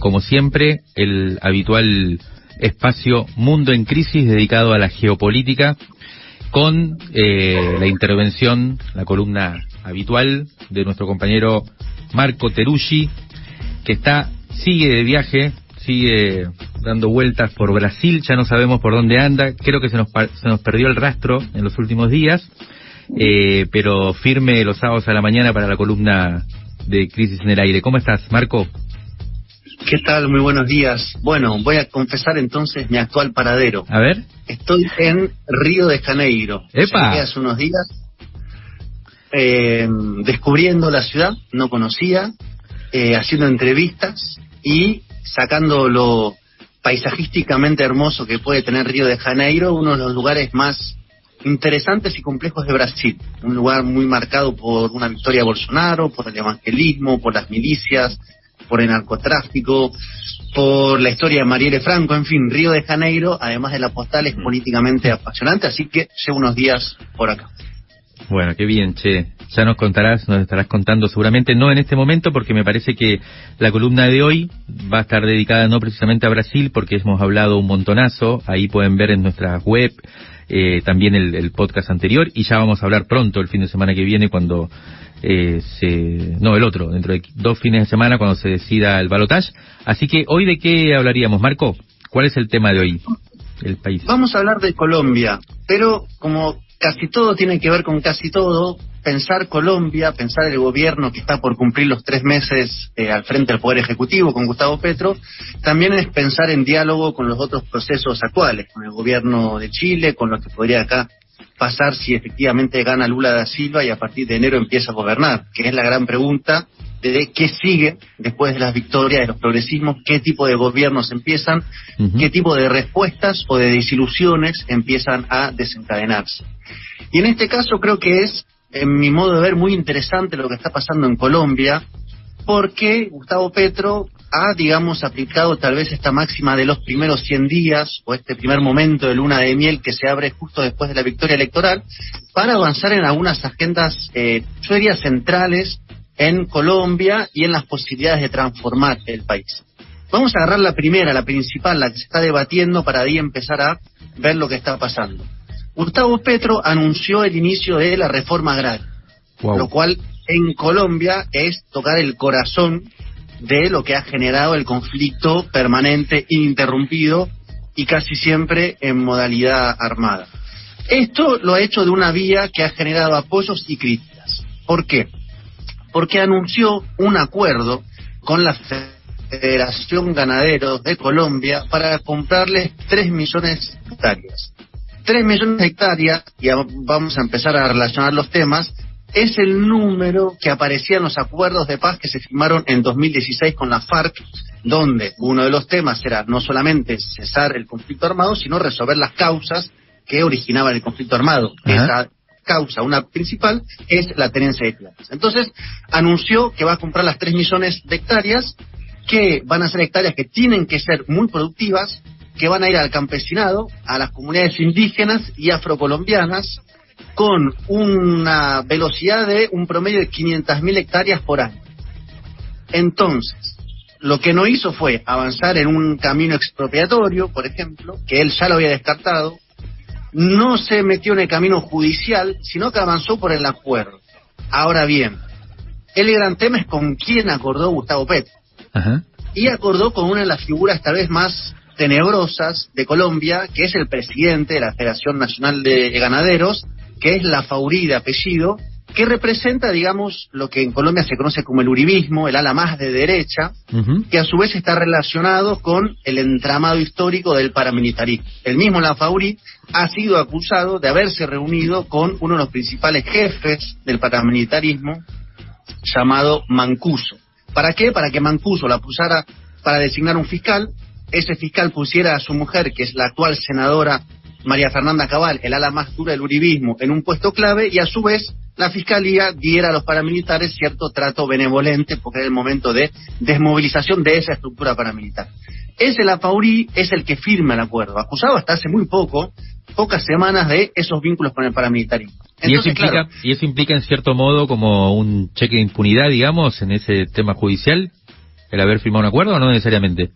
como siempre, el habitual espacio Mundo en Crisis dedicado a la geopolítica con eh, la intervención, la columna habitual de nuestro compañero Marco Teruggi, que está, sigue de viaje, sigue dando vueltas por Brasil, ya no sabemos por dónde anda, creo que se nos, se nos perdió el rastro en los últimos días, eh, pero firme los sábados a la mañana para la columna de Crisis en el Aire. ¿Cómo estás, Marco? ¿Qué tal? Muy buenos días. Bueno, voy a confesar entonces mi actual paradero. A ver. Estoy en Río de Janeiro. ¡Epa! Llegué hace unos días eh, descubriendo la ciudad, no conocía, eh, haciendo entrevistas y sacando lo paisajísticamente hermoso que puede tener Río de Janeiro, uno de los lugares más interesantes y complejos de Brasil. Un lugar muy marcado por una victoria de Bolsonaro, por el evangelismo, por las milicias, por el narcotráfico, por la historia de Marielle Franco, en fin, Río de Janeiro, además de la postal, es políticamente apasionante, así que llevo unos días por acá. Bueno, qué bien, che. Ya nos contarás, nos estarás contando seguramente, no en este momento, porque me parece que la columna de hoy va a estar dedicada no precisamente a Brasil, porque hemos hablado un montonazo, ahí pueden ver en nuestra web eh, también el, el, podcast anterior, y ya vamos a hablar pronto, el fin de semana que viene, cuando eh, se... No, el otro, dentro de dos fines de semana, cuando se decida el balotaje. Así que, ¿hoy de qué hablaríamos, Marco? ¿Cuál es el tema de hoy? El país. Vamos a hablar de Colombia, pero como casi todo tiene que ver con casi todo, pensar Colombia, pensar el gobierno que está por cumplir los tres meses eh, al frente del Poder Ejecutivo con Gustavo Petro, también es pensar en diálogo con los otros procesos actuales, con el gobierno de Chile, con lo que podría acá pasar si efectivamente gana Lula da Silva y a partir de enero empieza a gobernar, que es la gran pregunta de qué sigue después de las victorias de los progresismos, qué tipo de gobiernos empiezan, uh -huh. qué tipo de respuestas o de desilusiones empiezan a desencadenarse. Y en este caso creo que es, en mi modo de ver, muy interesante lo que está pasando en Colombia, porque Gustavo Petro ha, digamos, aplicado tal vez esta máxima de los primeros 100 días o este primer momento de luna de miel que se abre justo después de la victoria electoral para avanzar en algunas agendas, eh, yo diría, centrales en Colombia y en las posibilidades de transformar el país. Vamos a agarrar la primera, la principal, la que se está debatiendo para ahí empezar a ver lo que está pasando. Gustavo Petro anunció el inicio de la reforma agraria, wow. lo cual en Colombia es tocar el corazón de lo que ha generado el conflicto permanente, ininterrumpido y casi siempre en modalidad armada. Esto lo ha hecho de una vía que ha generado apoyos y críticas. ¿Por qué? Porque anunció un acuerdo con la Federación Ganaderos de Colombia para comprarles 3 millones de hectáreas. 3 millones de hectáreas, y vamos a empezar a relacionar los temas, es el número que aparecía en los acuerdos de paz que se firmaron en 2016 con la FARC, donde uno de los temas era no solamente cesar el conflicto armado, sino resolver las causas que originaban el conflicto armado. Esa causa, una principal, es la tenencia de tierras. Entonces, anunció que va a comprar las 3 millones de hectáreas, que van a ser hectáreas que tienen que ser muy productivas, que van a ir al campesinado, a las comunidades indígenas y afrocolombianas, con una velocidad de un promedio de 500.000 hectáreas por año. Entonces, lo que no hizo fue avanzar en un camino expropiatorio, por ejemplo, que él ya lo había descartado, no se metió en el camino judicial, sino que avanzó por el acuerdo. Ahora bien, el gran tema es con quién acordó Gustavo Petro. Ajá. Y acordó con una de las figuras tal vez más tenebrosas de Colombia, que es el presidente de la Federación Nacional de Ganaderos, que es la Faurí de apellido, que representa, digamos, lo que en Colombia se conoce como el uribismo, el ala más de derecha, uh -huh. que a su vez está relacionado con el entramado histórico del paramilitarismo. El mismo La Faurí ha sido acusado de haberse reunido con uno de los principales jefes del paramilitarismo, llamado Mancuso. ¿Para qué? Para que Mancuso la pusara para designar un fiscal, ese fiscal pusiera a su mujer, que es la actual senadora María Fernanda Cabal, el ala más dura del uribismo, en un puesto clave y a su vez la fiscalía diera a los paramilitares cierto trato benevolente porque era el momento de desmovilización de esa estructura paramilitar. Ese la Faurí es el que firma el acuerdo, acusado hasta hace muy poco, pocas semanas de esos vínculos con el paramilitarismo. Entonces, ¿Y, eso implica, claro, ¿Y eso implica en cierto modo como un cheque de impunidad, digamos, en ese tema judicial? el haber firmado un acuerdo o no necesariamente?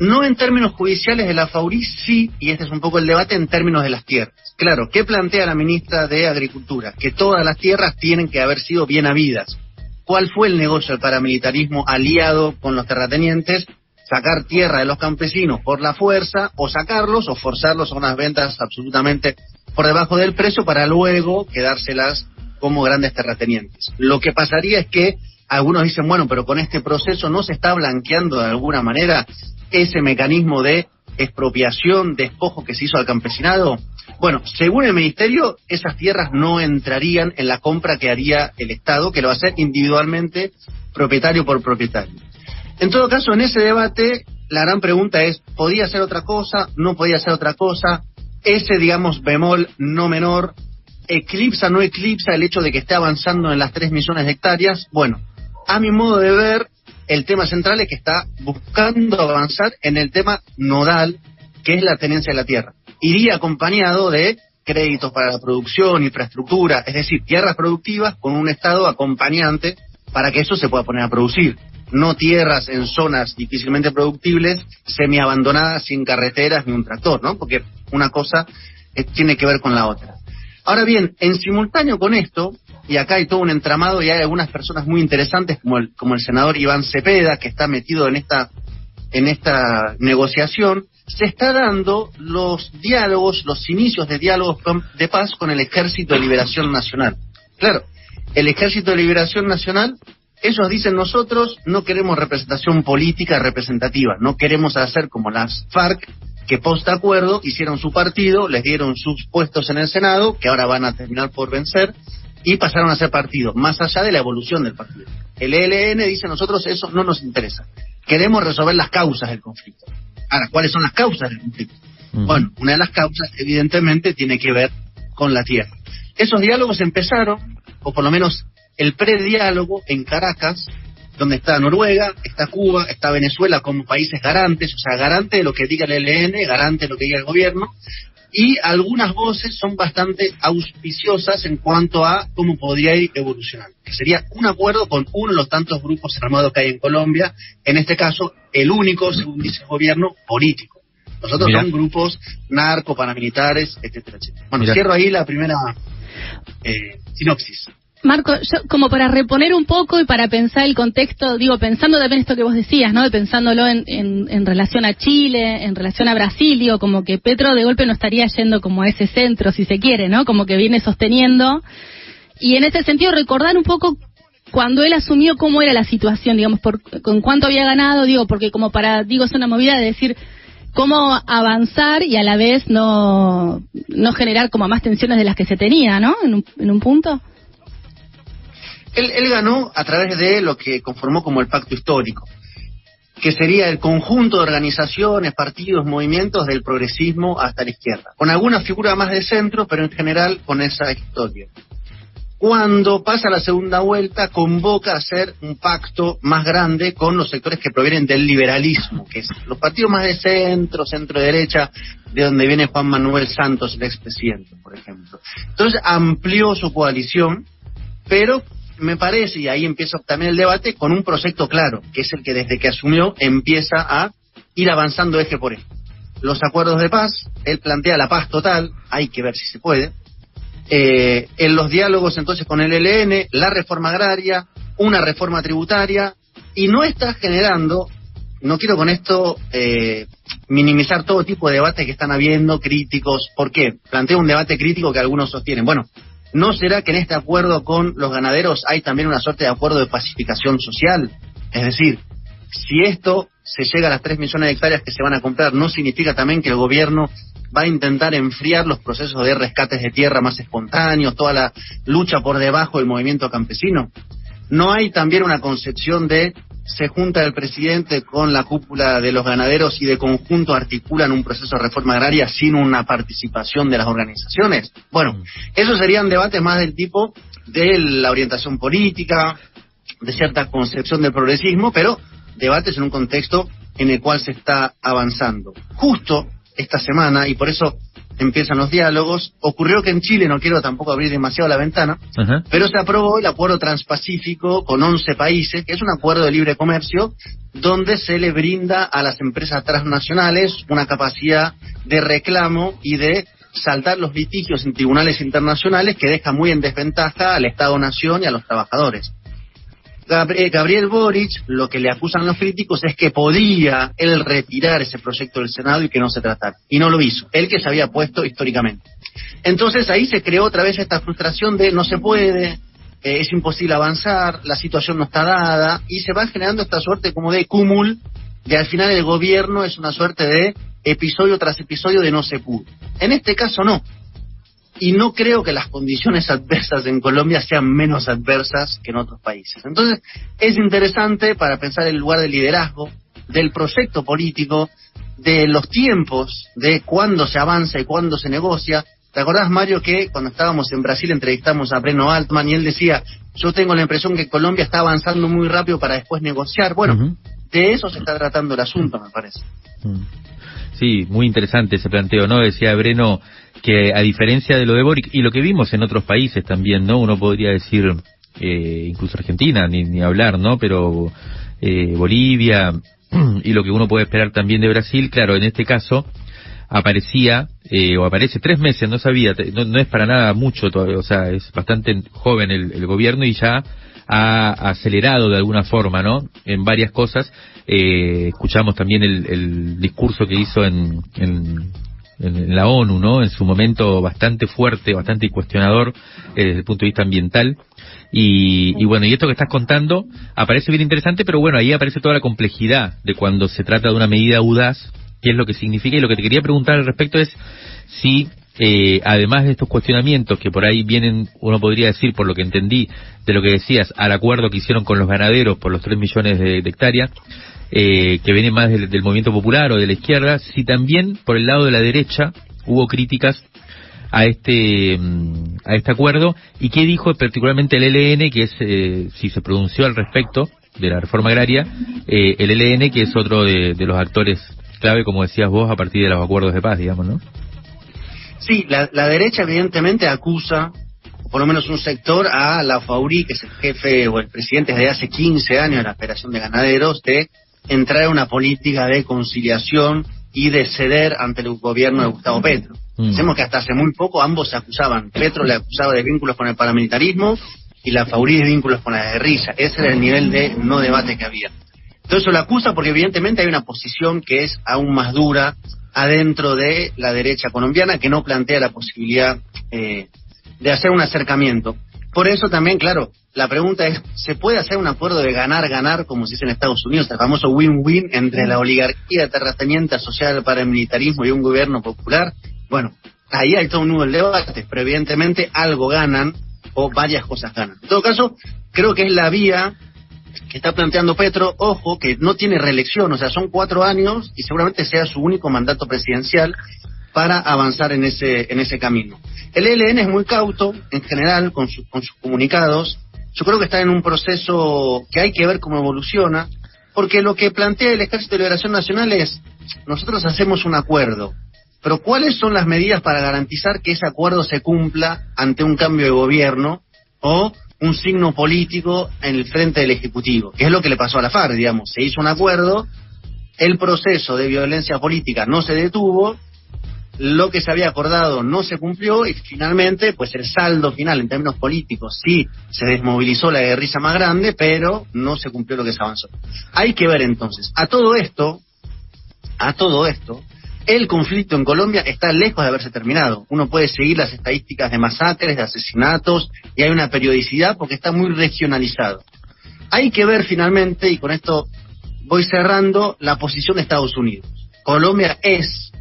No en términos judiciales de la FAURI, sí, y este es un poco el debate en términos de las tierras. Claro, ¿qué plantea la ministra de Agricultura? Que todas las tierras tienen que haber sido bien habidas. ¿Cuál fue el negocio del paramilitarismo aliado con los terratenientes? Sacar tierra de los campesinos por la fuerza, o sacarlos, o forzarlos a unas ventas absolutamente por debajo del precio para luego quedárselas como grandes terratenientes. Lo que pasaría es que algunos dicen, bueno, pero con este proceso no se está blanqueando de alguna manera ese mecanismo de expropiación, despojo que se hizo al campesinado? Bueno, según el Ministerio, esas tierras no entrarían en la compra que haría el Estado, que lo va a hacer individualmente, propietario por propietario. En todo caso, en ese debate, la gran pregunta es, ¿podía ser otra cosa? ¿No podía ser otra cosa? Ese, digamos, bemol no menor, ¿eclipsa, no eclipsa el hecho de que esté avanzando en las 3 millones de hectáreas? Bueno, a mi modo de ver, el tema central es que está buscando avanzar en el tema nodal, que es la tenencia de la tierra. Iría acompañado de créditos para la producción, infraestructura, es decir, tierras productivas con un Estado acompañante para que eso se pueda poner a producir. No tierras en zonas difícilmente productibles, semi-abandonadas, sin carreteras ni un tractor, ¿no? Porque una cosa eh, tiene que ver con la otra. Ahora bien, en simultáneo con esto, y acá hay todo un entramado y hay algunas personas muy interesantes como el, como el senador Iván Cepeda que está metido en esta en esta negociación se está dando los diálogos, los inicios de diálogos de paz con el Ejército de Liberación Nacional. Claro, el Ejército de Liberación Nacional, ellos dicen nosotros no queremos representación política representativa, no queremos hacer como las FARC que post acuerdo hicieron su partido, les dieron sus puestos en el Senado, que ahora van a terminar por vencer, y pasaron a ser partido, más allá de la evolución del partido. El ELN dice nosotros eso no nos interesa. Queremos resolver las causas del conflicto. Ahora, ¿cuáles son las causas del conflicto? Bueno, una de las causas evidentemente tiene que ver con la tierra. Esos diálogos empezaron, o por lo menos el prediálogo en Caracas, donde está Noruega, está Cuba, está Venezuela como países garantes, o sea, garante de lo que diga el ELN, garante de lo que diga el gobierno, y algunas voces son bastante auspiciosas en cuanto a cómo podría ir evolucionando, que sería un acuerdo con uno de los tantos grupos armados que hay en Colombia, en este caso el único, según dice el gobierno, político. Nosotros son grupos narco, paramilitares, etcétera, etcétera. Bueno, cierro ahí la primera eh, sinopsis. Marco, yo, como para reponer un poco y para pensar el contexto, digo, pensando también esto que vos decías, ¿no? Pensándolo en, en, relación a Chile, en relación a Brasil, digo, como que Petro de golpe no estaría yendo como a ese centro, si se quiere, ¿no? Como que viene sosteniendo. Y en ese sentido, recordar un poco cuando él asumió cómo era la situación, digamos, por, con cuánto había ganado, digo, porque como para, digo, es una movida de decir cómo avanzar y a la vez no, no generar como más tensiones de las que se tenía, ¿no? En un, en un punto. Él, ganó a través de lo que conformó como el pacto histórico, que sería el conjunto de organizaciones, partidos, movimientos del progresismo hasta la izquierda, con alguna figura más de centro, pero en general con esa historia. Cuando pasa la segunda vuelta, convoca a hacer un pacto más grande con los sectores que provienen del liberalismo, que es los partidos más de centro, centro-derecha, de donde viene Juan Manuel Santos, el expresidente, por ejemplo. Entonces amplió su coalición, pero me parece, y ahí empieza también el debate, con un proyecto claro, que es el que desde que asumió empieza a ir avanzando eje por eje. Los acuerdos de paz, él plantea la paz total, hay que ver si se puede. Eh, en los diálogos entonces con el ELN, la reforma agraria, una reforma tributaria, y no está generando, no quiero con esto eh, minimizar todo tipo de debates que están habiendo, críticos, ¿por qué? Planteo un debate crítico que algunos sostienen. Bueno, ¿No será que en este acuerdo con los ganaderos hay también una suerte de acuerdo de pacificación social? Es decir, si esto se llega a las 3 millones de hectáreas que se van a comprar, ¿no significa también que el gobierno va a intentar enfriar los procesos de rescates de tierra más espontáneos, toda la lucha por debajo del movimiento campesino? ¿No hay también una concepción de se junta el presidente con la cúpula de los ganaderos y de conjunto articulan un proceso de reforma agraria sin una participación de las organizaciones. Bueno, esos serían debates más del tipo de la orientación política, de cierta concepción del progresismo, pero debates en un contexto en el cual se está avanzando. Justo esta semana, y por eso empiezan los diálogos. Ocurrió que en Chile, no quiero tampoco abrir demasiado la ventana, pero se aprobó el acuerdo transpacífico con 11 países, que es un acuerdo de libre comercio, donde se le brinda a las empresas transnacionales una capacidad de reclamo y de saltar los litigios en tribunales internacionales que deja muy en desventaja al Estado-Nación y a los trabajadores. Gabriel Boric, lo que le acusan los críticos es que podía él retirar ese proyecto del Senado y que no se tratara. Y no lo hizo, él que se había puesto históricamente. Entonces ahí se creó otra vez esta frustración de no se puede, eh, es imposible avanzar, la situación no está dada, y se va generando esta suerte como de cúmul, de al final el gobierno es una suerte de episodio tras episodio de no se pudo. En este caso no y no creo que las condiciones adversas en Colombia sean menos adversas que en otros países. Entonces, es interesante para pensar el lugar del liderazgo, del proyecto político, de los tiempos, de cuándo se avanza y cuándo se negocia. ¿Te acordás, Mario, que cuando estábamos en Brasil entrevistamos a Breno Altman y él decía, yo tengo la impresión que Colombia está avanzando muy rápido para después negociar? Bueno, de eso se está tratando el asunto, me parece. Sí, muy interesante ese planteo, ¿no? Decía Breno que a diferencia de lo de Boric y lo que vimos en otros países también, ¿no? Uno podría decir, eh, incluso Argentina, ni, ni hablar, ¿no? Pero eh, Bolivia y lo que uno puede esperar también de Brasil, claro, en este caso aparecía eh, o aparece tres meses, no sabía, no, es para nada mucho todavía, o sea, es bastante joven el, gobierno y ya ha acelerado de alguna forma, ¿no? En varias cosas. Eh, escuchamos también el, el, discurso que hizo en, en, la ONU, ¿no? En su momento bastante fuerte, bastante cuestionador eh, desde el punto de vista ambiental. Y, y, bueno, y esto que estás contando aparece bien interesante, pero bueno, ahí aparece toda la complejidad de cuando se trata de una medida audaz, qué es lo que significa. Y lo que te quería preguntar al respecto es si, eh, además de estos cuestionamientos que por ahí vienen, uno podría decir, por lo que entendí de lo que decías, al acuerdo que hicieron con los ganaderos por los 3 millones de hectáreas, eh, que viene más del, movimiento popular o de la izquierda, si también por el lado de la derecha hubo críticas a este mm, a este acuerdo y qué dijo particularmente el LN que es eh, si se pronunció al respecto de la reforma agraria eh, el LN que es otro de, los actores clave como decías vos a partir de los acuerdos de paz digamos no sí la, la derecha evidentemente acusa por lo menos un sector a la FAURI que es el jefe o el presidente desde hace 15 años de la operación de ganaderos de entrar en una política de conciliación y de ceder ante el gobierno de Gustavo Petro. Mm. que hasta hace muy poco ambos se acusaban. Petro le acusaba de vínculos con el paramilitarismo y la Faurí de vínculos con la guerrilla. Ese era el nivel de no debate que había. Entonces lo acusa porque evidentemente hay una posición que es aún más dura adentro de la derecha colombiana que no plantea la posibilidad eh, de hacer un acercamiento. Por eso también, claro, la pregunta es, ¿se puede hacer un acuerdo de ganar-ganar, como se dice en Estados Unidos, el famoso win-win entre la oligarquía terrateniente asociada al paramilitarismo y un gobierno popular? Bueno, ahí hay todo un nuevo debate, pero evidentemente algo ganan o varias cosas ganan. En todo caso, creo que es la vía que está planteando Petro, ojo, que no tiene reelección, o sea, son cuatro años y seguramente sea su único mandato presidencial para avanzar en ese, en ese camino. El ELN es muy cauto, en general, con, con sus comunicados. Yo creo que está en un proceso que hay que ver cómo evoluciona, porque lo que plantea el Ejército de Liberación Nacional es, nosotros hacemos un acuerdo, pero ¿cuáles son las medidas para garantizar que ese acuerdo se cumpla ante un cambio de gobierno o un signo político en el frente del Ejecutivo? Que es lo que le pasó a la FARC, digamos. Se hizo un acuerdo, el proceso de violencia política no se detuvo lo que se había acordado no se cumplió y finalmente, pues el saldo final en términos políticos sí se desmovilizó la guerrilla más grande, pero no se cumplió lo que se avanzó. Hay que ver entonces, a todo esto, a todo esto, el conflicto en Colombia está lejos de haberse terminado. Uno puede seguir las estadísticas de masacres, de asesinatos, y hay una periodicidad porque está muy regionalizado. Hay que ver finalmente, y con esto voy cerrando, la posición de Estados Unidos. Colombia es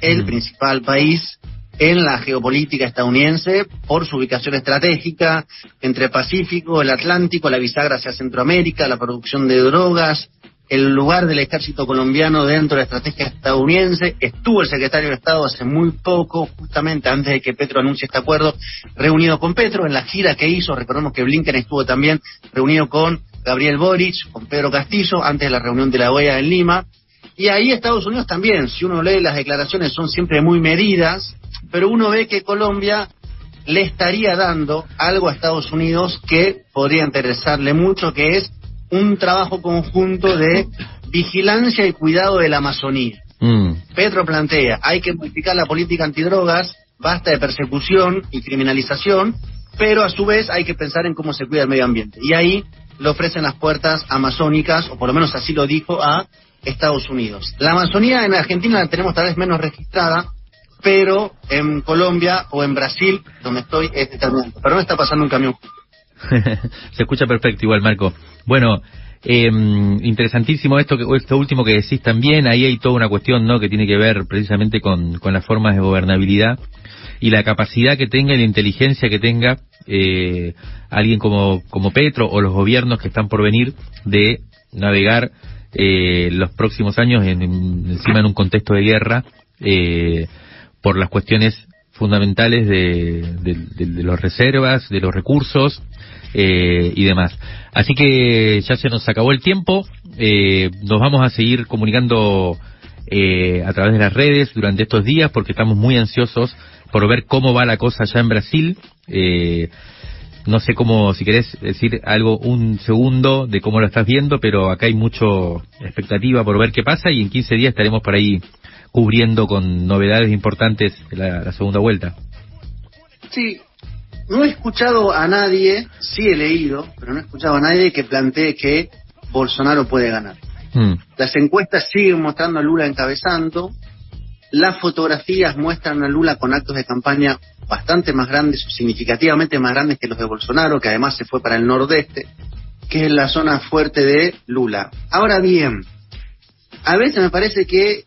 el principal país en la geopolítica estadounidense por su ubicación estratégica entre el Pacífico, el Atlántico, la bisagra hacia Centroamérica, la producción de drogas, el lugar del ejército colombiano dentro de la estrategia estadounidense. Estuvo el secretario de Estado hace muy poco, justamente antes de que Petro anuncie este acuerdo, reunido con Petro en la gira que hizo. Recordemos que Blinken estuvo también reunido con Gabriel Boric, con Pedro Castillo, antes de la reunión de la OEA en Lima Y ahí Estados Unidos también, si uno lee las declaraciones son siempre muy medidas, pero uno ve que Colombia le estaría dando algo a Estados Unidos que podría interesarle mucho, que es un trabajo conjunto de vigilancia y cuidado de la Amazonía. Mm. Petro plantea, hay que modificar la política antidrogas, basta de persecución y criminalización, pero a su vez hay que pensar en cómo se cuida el medio ambiente. Y ahí le ofrecen las puertas amazónicas, o por lo menos así lo dijo a Estados Unidos. La Amazonía en Argentina la tenemos tal vez menos registrada, pero en Colombia o en Brasil, donde estoy, es determinante. Pero no está pasando un camión. Se escucha perfecto igual, Marco. Bueno, eh, interesantísimo esto, que, esto último que decís también. Ahí hay toda una cuestión, ¿no? Que tiene que ver precisamente con, con las formas de gobernabilidad y la capacidad que tenga y la inteligencia que tenga eh, alguien como, como Petro o los gobiernos que están por venir de navegar eh, los próximos años en, encima en un contexto de guerra eh, por las cuestiones fundamentales de, de, los reservas, de los recursos eh, y demás. Así que ya se nos acabó el tiempo. Eh, nos vamos a seguir comunicando eh, a través de las redes durante estos días porque estamos muy ansiosos por ver cómo va la cosa allá en Brasil. Eh, no sé cómo, si querés decir algo, un segundo de cómo lo estás viendo, pero acá hay mucho expectativa por ver qué pasa y en 15 días estaremos por ahí cubriendo con novedades importantes la, la segunda vuelta. Sí, no he escuchado a nadie, sí he leído, pero no he escuchado a nadie que plantee que Bolsonaro puede ganar. Mm. Las encuestas siguen mostrando a Lula encabezando, las fotografías muestran a Lula con actos de campaña bastante más grandes, significativamente más grandes que los de Bolsonaro, que además se fue para el nordeste, que es la zona fuerte de Lula. Ahora bien, a veces me parece que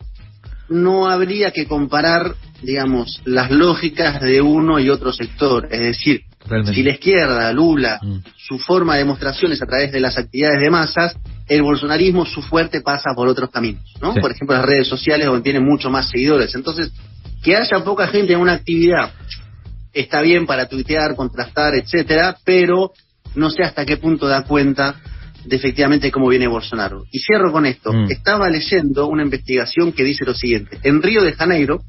no habría que comparar, digamos, las lógicas de uno y otro sector. Es decir, si la izquierda, Lula, mm. su forma de demostración es a través de las actividades de masas, el bolsonarismo, su fuerte pasa por otros caminos, ¿no? Por ejemplo, las redes sociales donde tiene mucho más seguidores. Entonces, que haya poca gente en una actividad está bien para tuitear, contrastar, etcétera, pero no sé hasta qué punto da cuenta de efectivamente cómo viene Bolsonaro. Y cierro con esto. Mm. Estaba leyendo una investigación que dice lo siguiente. En Río de Janeiro,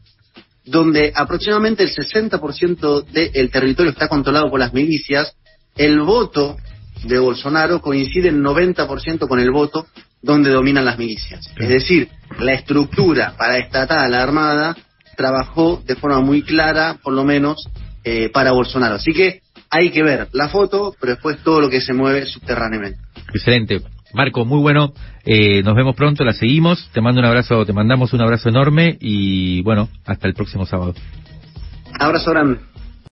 donde aproximadamente el 60% del territorio está controlado por las milicias, el voto de Bolsonaro coincide en 90% con el voto donde dominan las milicias. Es decir, la estructura para estatal, la Armada, trabajó de forma muy clara, por lo menos, eh, para Bolsonaro. Así que hay que ver la foto, pero después todo lo que se mueve subterráneamente. Excelente. Marco, muy bueno. Eh, nos vemos pronto, la seguimos. Te mando un abrazo, te mandamos un abrazo enorme y bueno, hasta el próximo sábado. Abrazo grande.